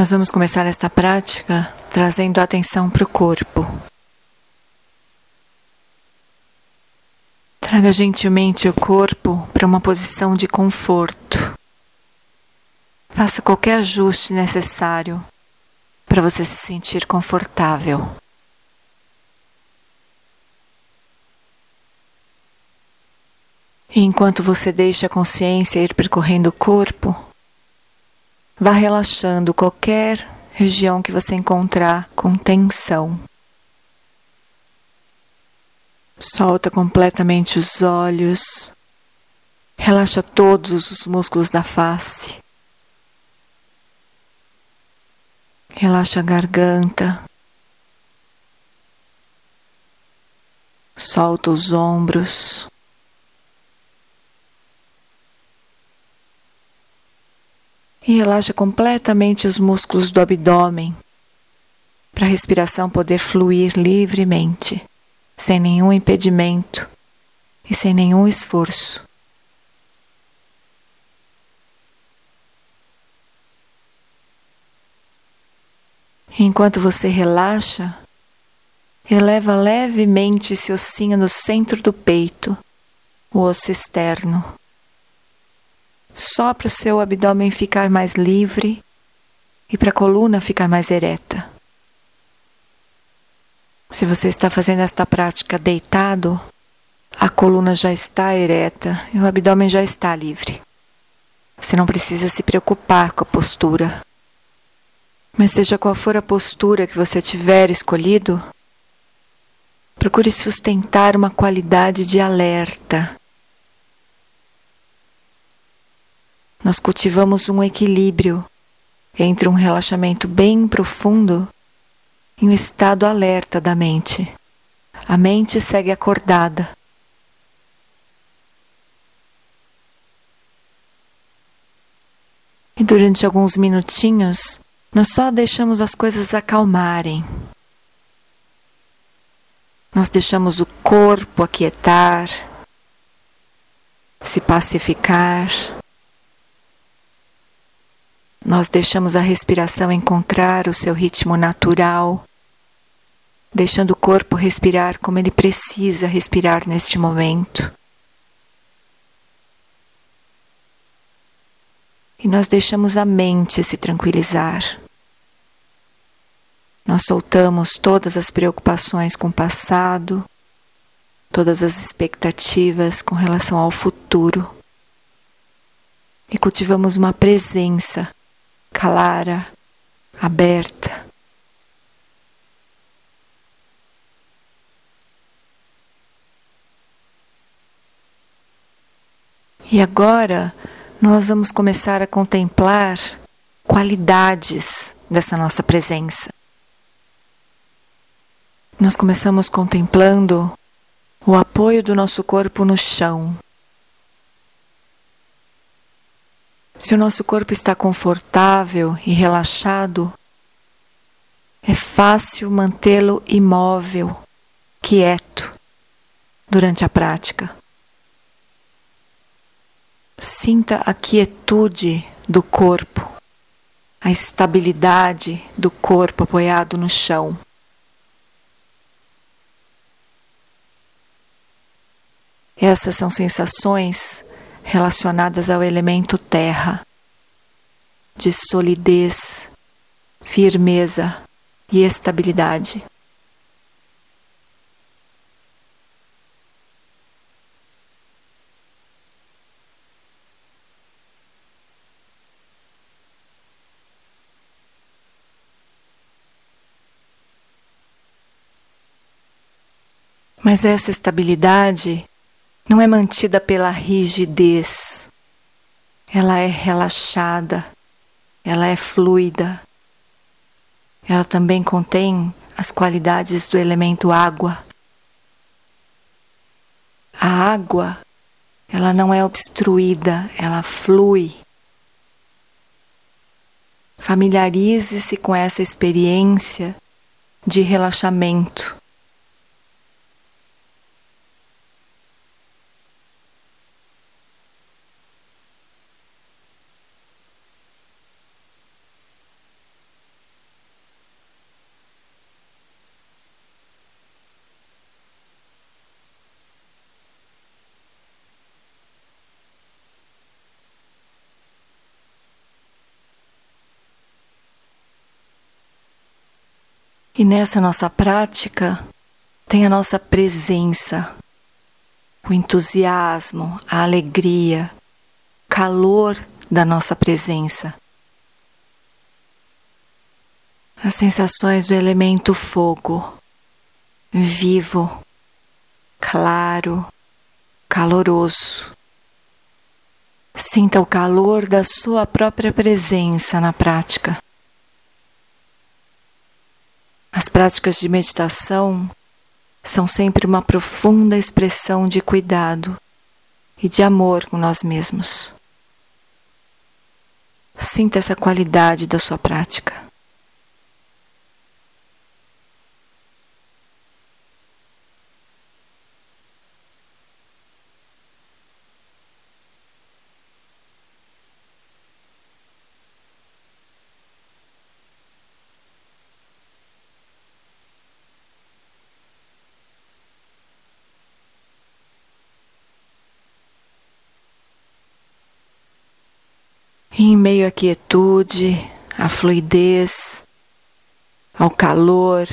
Nós vamos começar esta prática trazendo atenção para o corpo. Traga gentilmente o corpo para uma posição de conforto. Faça qualquer ajuste necessário para você se sentir confortável. E enquanto você deixa a consciência ir percorrendo o corpo, vá relaxando qualquer região que você encontrar com tensão. Solta completamente os olhos, relaxa todos os músculos da face. Relaxa a garganta. Solta os ombros. E relaxa completamente os músculos do abdômen para a respiração poder fluir livremente, sem nenhum impedimento e sem nenhum esforço. Enquanto você relaxa, eleva levemente esse ossinho no centro do peito, o osso externo. Só para o seu abdômen ficar mais livre e para a coluna ficar mais ereta. Se você está fazendo esta prática deitado, a coluna já está ereta e o abdômen já está livre. Você não precisa se preocupar com a postura. Mas seja qual for a postura que você tiver escolhido, procure sustentar uma qualidade de alerta. Nós cultivamos um equilíbrio entre um relaxamento bem profundo e um estado alerta da mente. A mente segue acordada. E durante alguns minutinhos, nós só deixamos as coisas acalmarem. Nós deixamos o corpo aquietar, se pacificar. Nós deixamos a respiração encontrar o seu ritmo natural, deixando o corpo respirar como ele precisa respirar neste momento. e nós deixamos a mente se tranquilizar. Nós soltamos todas as preocupações com o passado, todas as expectativas com relação ao futuro e cultivamos uma presença clara, aberta. E agora nós vamos começar a contemplar qualidades dessa nossa presença. Nós começamos contemplando o apoio do nosso corpo no chão. Se o nosso corpo está confortável e relaxado, é fácil mantê-lo imóvel, quieto, durante a prática. Sinta a quietude do corpo, a estabilidade do corpo apoiado no chão. Essas são sensações relacionadas ao elemento terra, de solidez, firmeza e estabilidade. Mas essa estabilidade não é mantida pela rigidez, ela é relaxada, ela é fluida. Ela também contém as qualidades do elemento água. A água, ela não é obstruída, ela flui. Familiarize-se com essa experiência de relaxamento. E nessa nossa prática tem a nossa presença, o entusiasmo, a alegria, calor da nossa presença. As sensações do elemento fogo, vivo, claro, caloroso. Sinta o calor da sua própria presença na prática. As práticas de meditação são sempre uma profunda expressão de cuidado e de amor com nós mesmos. Sinta essa qualidade da sua prática. Em meio à quietude, à fluidez, ao calor,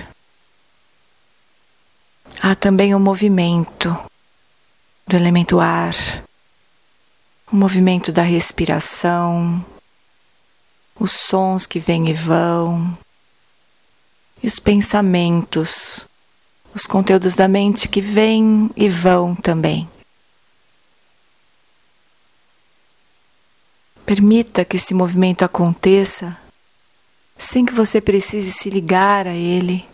há também o movimento do elemento ar, o movimento da respiração, os sons que vêm e vão, e os pensamentos, os conteúdos da mente que vêm e vão também. Permita que esse movimento aconteça sem que você precise se ligar a ele,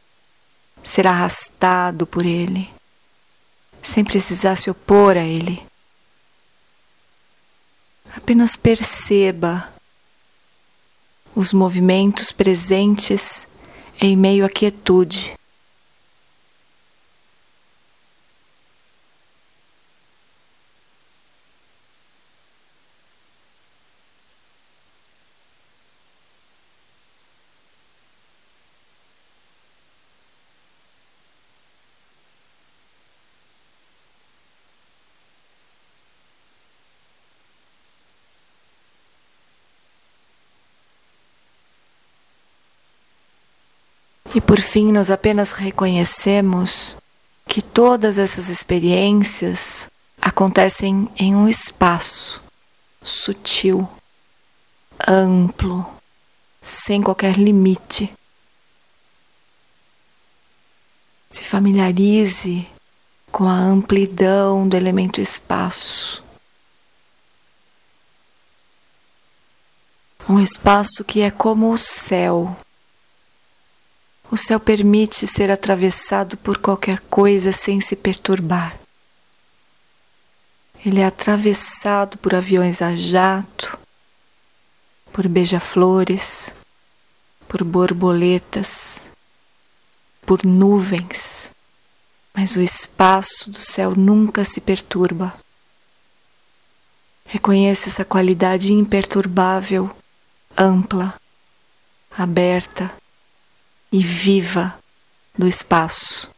ser arrastado por ele, sem precisar se opor a ele. Apenas perceba os movimentos presentes em meio à quietude. E por fim, nós apenas reconhecemos que todas essas experiências acontecem em um espaço sutil, amplo, sem qualquer limite. Se familiarize com a amplidão do elemento espaço. Um espaço que é como o céu o céu permite ser atravessado por qualquer coisa sem se perturbar. Ele é atravessado por aviões a jato, por beija-flores, por borboletas, por nuvens, mas o espaço do céu nunca se perturba. Reconheça essa qualidade imperturbável, ampla, aberta, e viva do espaço.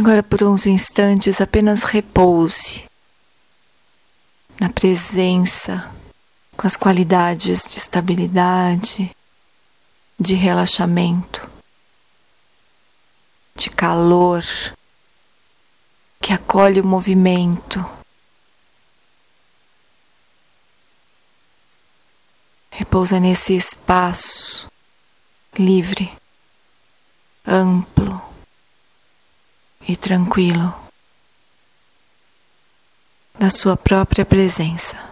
Agora, por uns instantes, apenas repouse na presença, com as qualidades de estabilidade, de relaxamento, de calor, que acolhe o movimento. Repousa nesse espaço livre, amplo e tranquilo da sua própria presença.